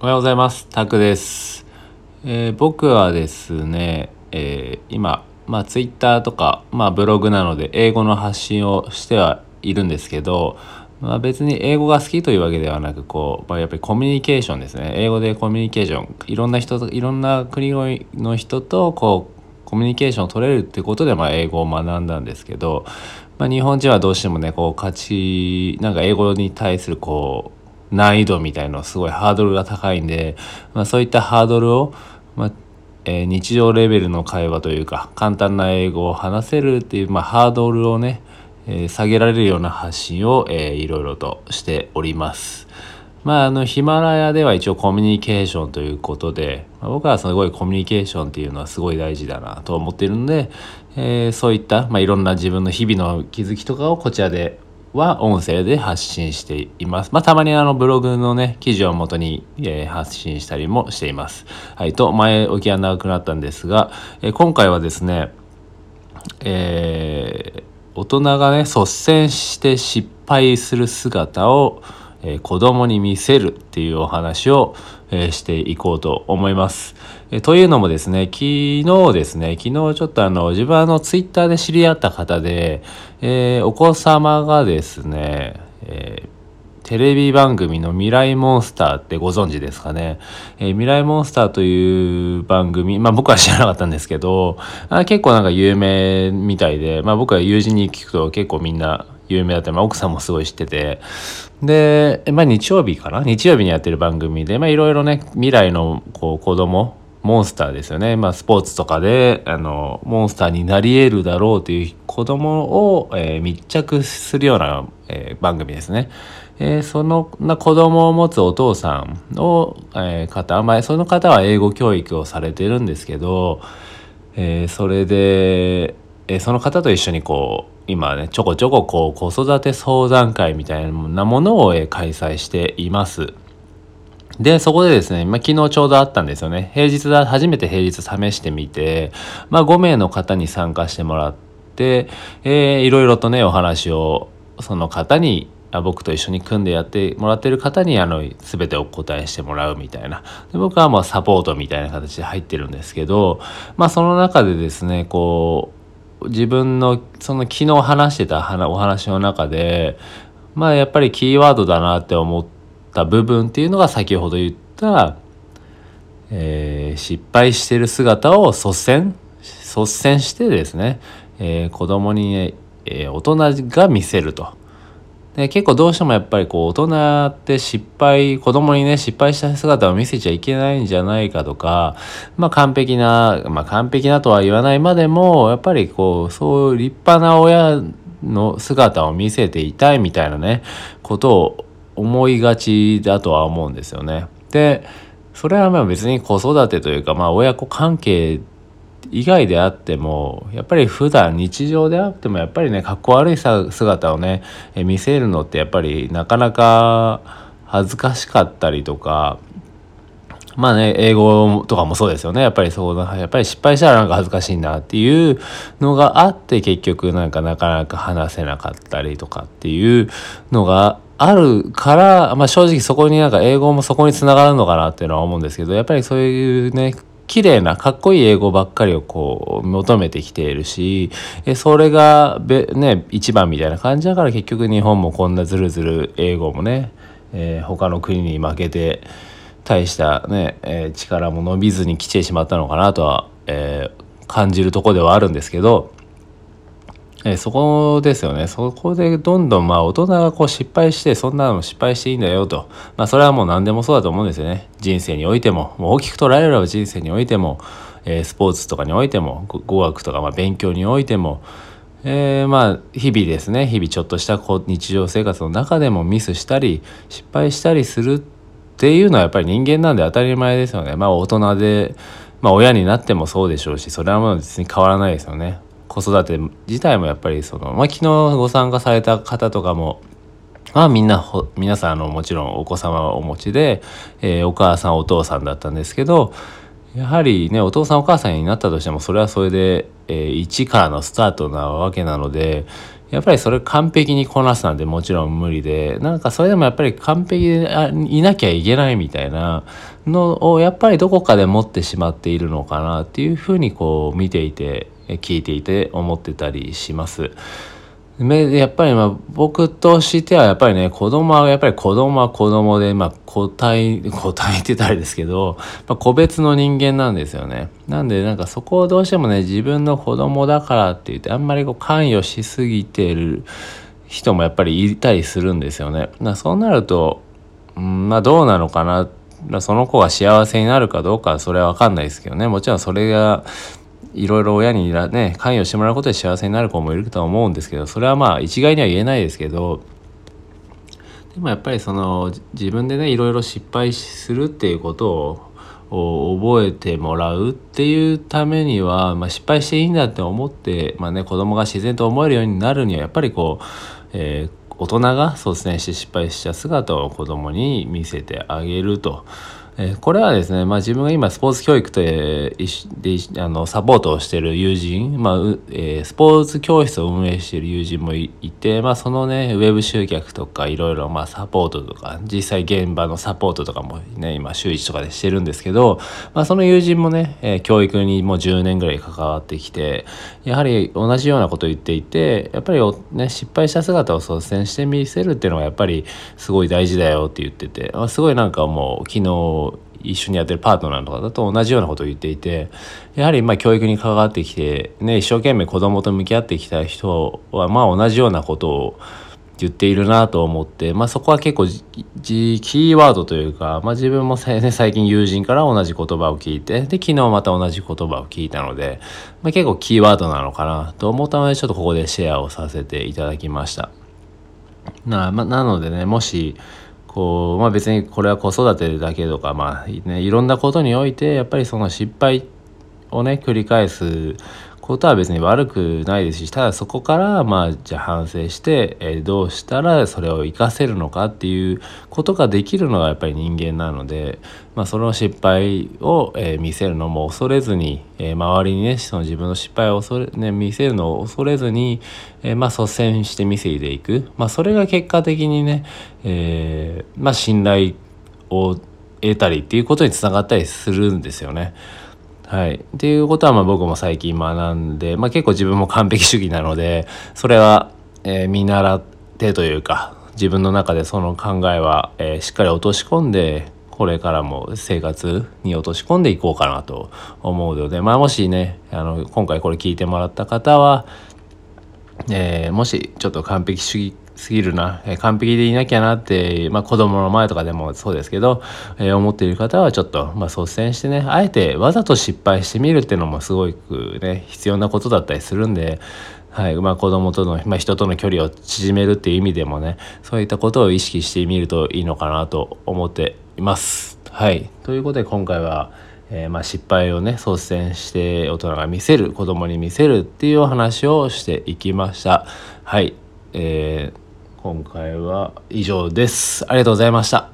おはようございます。タクです。えー僕はですね、えー今、まあ、ツイッターとか、まあ、ブログなので、英語の発信をしてはいるんですけど、まあ、別に英語が好きというわけではなく、こう、まあ、やっぱりコミュニケーションですね。英語でコミュニケーション、いろんな人と、いろんな国の人と、こう、コミュニケーションを取れるってことで、まあ、英語を学んだんですけど、まあ、日本人はどうしてもね、こう、価値、なんか英語に対する、こう、難易度みたいのすごいハードルが高いんで、まあ、そういったハードルを、まあえー日常レベルの会話というか簡単な英語を話せるっていう、まあ、ハードルをね、えー下げられるような発信を、えーいろいろとしております。まあ、あのヒマラヤでは一応コミュニケーションということで、まあ僕はすごいコミュニケーションっていうのはすごい大事だなと思っているので、えーそういった、まあ、いろんな自分の日々の気づきとかをこちらでは音声で発信しています。まあ、たまにあのブログのね、記事を元に、えー発信したりもしています。はい、と、前置きは長くなったんですが、えー今回はですね、えー大人がね率先して失敗する姿を、えー子供に見せるっていうお話を、えーしていこうと思います。えーというのもですね昨日ですね昨日ちょっとあの自分あのツイッターで知り合った方で、えーお子様がですね、えーテレビ番組の未来モンスターってご存知ですかね、えー未来モンスターという番組、まあ僕は知らなかったんですけど、あ結構なんか有名みたいで、まあ僕は友人に聞くと結構みんな有名だった、まあ奥さんもすごい知ってて、で、まあ日曜日かな？日曜日にやってる番組で、まいろいろね、未来のこう子供、モンスターですよね。まあ、スポーツとかで、あの、モンスターになり得るだろうという子供を、えー密着するような、えー番組ですね。えーそのな子供を持つお父さんを、え方、まあ、その方は英語教育をされてるんですけど、えそれで、えその方と一緒にこう今ねちょこちょここう子育て相談会みたいなものを、開催しています。で、そこでですね、まあ、昨日ちょうどあったんですよね。平日だ、初めて平日試してみて、まあ、5名の方に参加してもらって、えーいろいろとね、お話を、その方に、僕と一緒に組んでやってもらってる方に、あの、すべてお答えしてもらうみたいな。で僕はまあ、サポートみたいな形で入ってるんですけど、まあ、その中でですね、こう、自分の、その昨日話してたお話の中で、まあ、やっぱりキーワードだなって思った部分っていうのが先ほど言った、えー失敗してる姿を率先率先してですね、えー子供に、えー大人が見せると。で結構どうしてもやっぱりこう大人って失敗子供にね失敗した姿を見せちゃいけないんじゃないかとかまあ完璧なまあ完璧なとは言わないまでもやっぱりこうそういう立派な親の姿を見せていたいみたいなねことを思いがちだとは思うんですよね。でそれはまあ別に子育てというかまあ親子関係以外であってもやっぱり普段日常であってもやっぱりねかっこ悪いさ姿をね見せるのってやっぱりなかなか恥ずかしかったりとかまあね英語とかもそうですよね。やっぱりそうなやっぱり失敗したらなんか恥ずかしいなっていうのがあって結局なんかなかなか話せなかったりとかっていうのがあるから、まあ、正直そこになんか英語もそこにつながるのかなっていうのは思うんですけどやっぱりそういうね綺麗なかっこいい英語ばっかりをこう求めてきているしそれがべ、ね、一番みたいな感じだから結局日本もこんなずるずる英語もね、えー他の国に負けて大した、ねえー力も伸びずに来てしまったのかなとは、えー感じるとこではあるんですけど、えそこですよね。そこでどんどんまあ大人がこう失敗してそんなの失敗していいんだよと、まあ、それはもう何でもそうだと思うんですよね。人生においても。もう大きく捉えれば人生においても、えスポーツとかにおいても。語学とかまあ勉強においても、えーまあ日々ですね。日々ちょっとしたこう日常生活の中でもミスしたり失敗したりするっていうのはやっぱり人間なんで当たり前ですよね。まあ大人で、まあ、親になってもそうでしょうしそれはもう別に変わらないですよね。子育て自体もやっぱりその、まあ、昨日ご参加された方とかもまあみんな皆さんあのもちろんお子様はお持ちで、えーお母さんお父さんだったんですけどやはりねお父さんお母さんになったとしてもそれはそれで、えー一からのスタートなわけなのでやっぱりそれ完璧にこなすなんてもちろん無理でなんかそれでもやっぱり完璧でいなきゃいけないみたいなのをやっぱりどこかで持ってしまっているのかなっていうふうにこう見ていて聞いていて思ってたりします。やっぱりまあ僕としてはやっぱりね子供はやっぱり子供は子供でまあ個体個体って言ったらですけど、まあ、個別の人間なんですよね。なんでなんかそこをどうしてもね自分の子供だからって言ってあんまりこう関与しすぎてる人もやっぱりいたりするんですよね。そうなると、うん、まあどうなのかな。その子が幸せになるかどうかはそれは分かんないですけどね。もちろんそれがいろいろ親にね関与してもらうことで幸せになる子もいるとは思うんですけどそれはまあ一概には言えないですけどでもやっぱりその自分でねいろいろ失敗するっていうことを覚えてもらうっていうためには、まあ、失敗していいんだって思って、まあね、子供が自然と思えるようになるにはやっぱりこう、えー、大人が率先して失敗した姿を子供に見せてあげると。えこれはですね、まあ、自分が今スポーツ教育でであのサポートをしている友人、まあえー、スポーツ教室を運営している友人もいて、まあ、そのねウェブ集客とかいろいろサポートとか実際現場のサポートとかもね今週1とかでしてるんですけど、まあ、その友人もね、えー、教育にもう10年ぐらい関わってきてやはり同じようなことを言っていてやっぱり、ね、失敗した姿を率先して見せるっていうのがやっぱりすごい大事だよって言ってて、まあ、すごいなんかもう昨日一緒にやってるパートナーとかだと同じようなことを言っていてやはりまあ教育に関わってきて、ね、一生懸命子供と向き合ってきた人はまあ同じようなことを言っているなと思って、まあ、そこは結構キーワードというか、まあ、自分も、ね、最近友人から同じ言葉を聞いてで昨日また同じ言葉を聞いたので、まあ、結構キーワードなのかなと思ったのでちょっとここでシェアをさせていただきました。なまなのでねもしこう、まあ、別にこれは子育てだけとか、まあね、いろんなことにおいてやっぱりその失敗をね繰り返すことは別に悪くないですしただそこからまあじゃあ反省して、えー、どうしたらそれを活かせるのかっていうことができるのがやっぱり人間なので、まあ、その失敗を、えー、見せるのも恐れずに、えー、周りにねその自分の失敗を恐れ、ね、見せるのを恐れずに、えまあ、率先して見せていく、まあ、それが結果的にね、えまあ、信頼を得たりっていうことにつながったりするんですよね。はい。っていうことはまあ僕も最近学んで、まあ、結構自分も完璧主義なのでそれは、えー、見習ってというか自分の中でその考えは、えー、しっかり落とし込んでこれからも生活に落とし込んでいこうかなと思うので、まあ、もしねあの今回これ聞いてもらった方は、えー、もしちょっと完璧主義すぎるな、え、完璧でいなきゃなって、まあ、子供の前とかでもそうですけど、えー、思っている方はちょっと、まあ、率先してねあえてわざと失敗してみるっていうのもすごくね必要なことだったりするんで。はいまあ、子供との、まあ、人との距離を縮めるっていう意味でもねそういったことを意識してみるといいのかなと思っています。はいということで今回は、えー、まあ、失敗をね率先して大人が見せる子供に見せるっていうお話をしていきました。はい、えー今回は以上です。ありがとうございました。